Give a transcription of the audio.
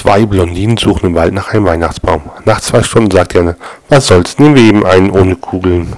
Zwei Blondinen suchen im Wald nach einem Weihnachtsbaum. Nach zwei Stunden sagt er: was soll's, nehmen wir eben einen ohne Kugeln.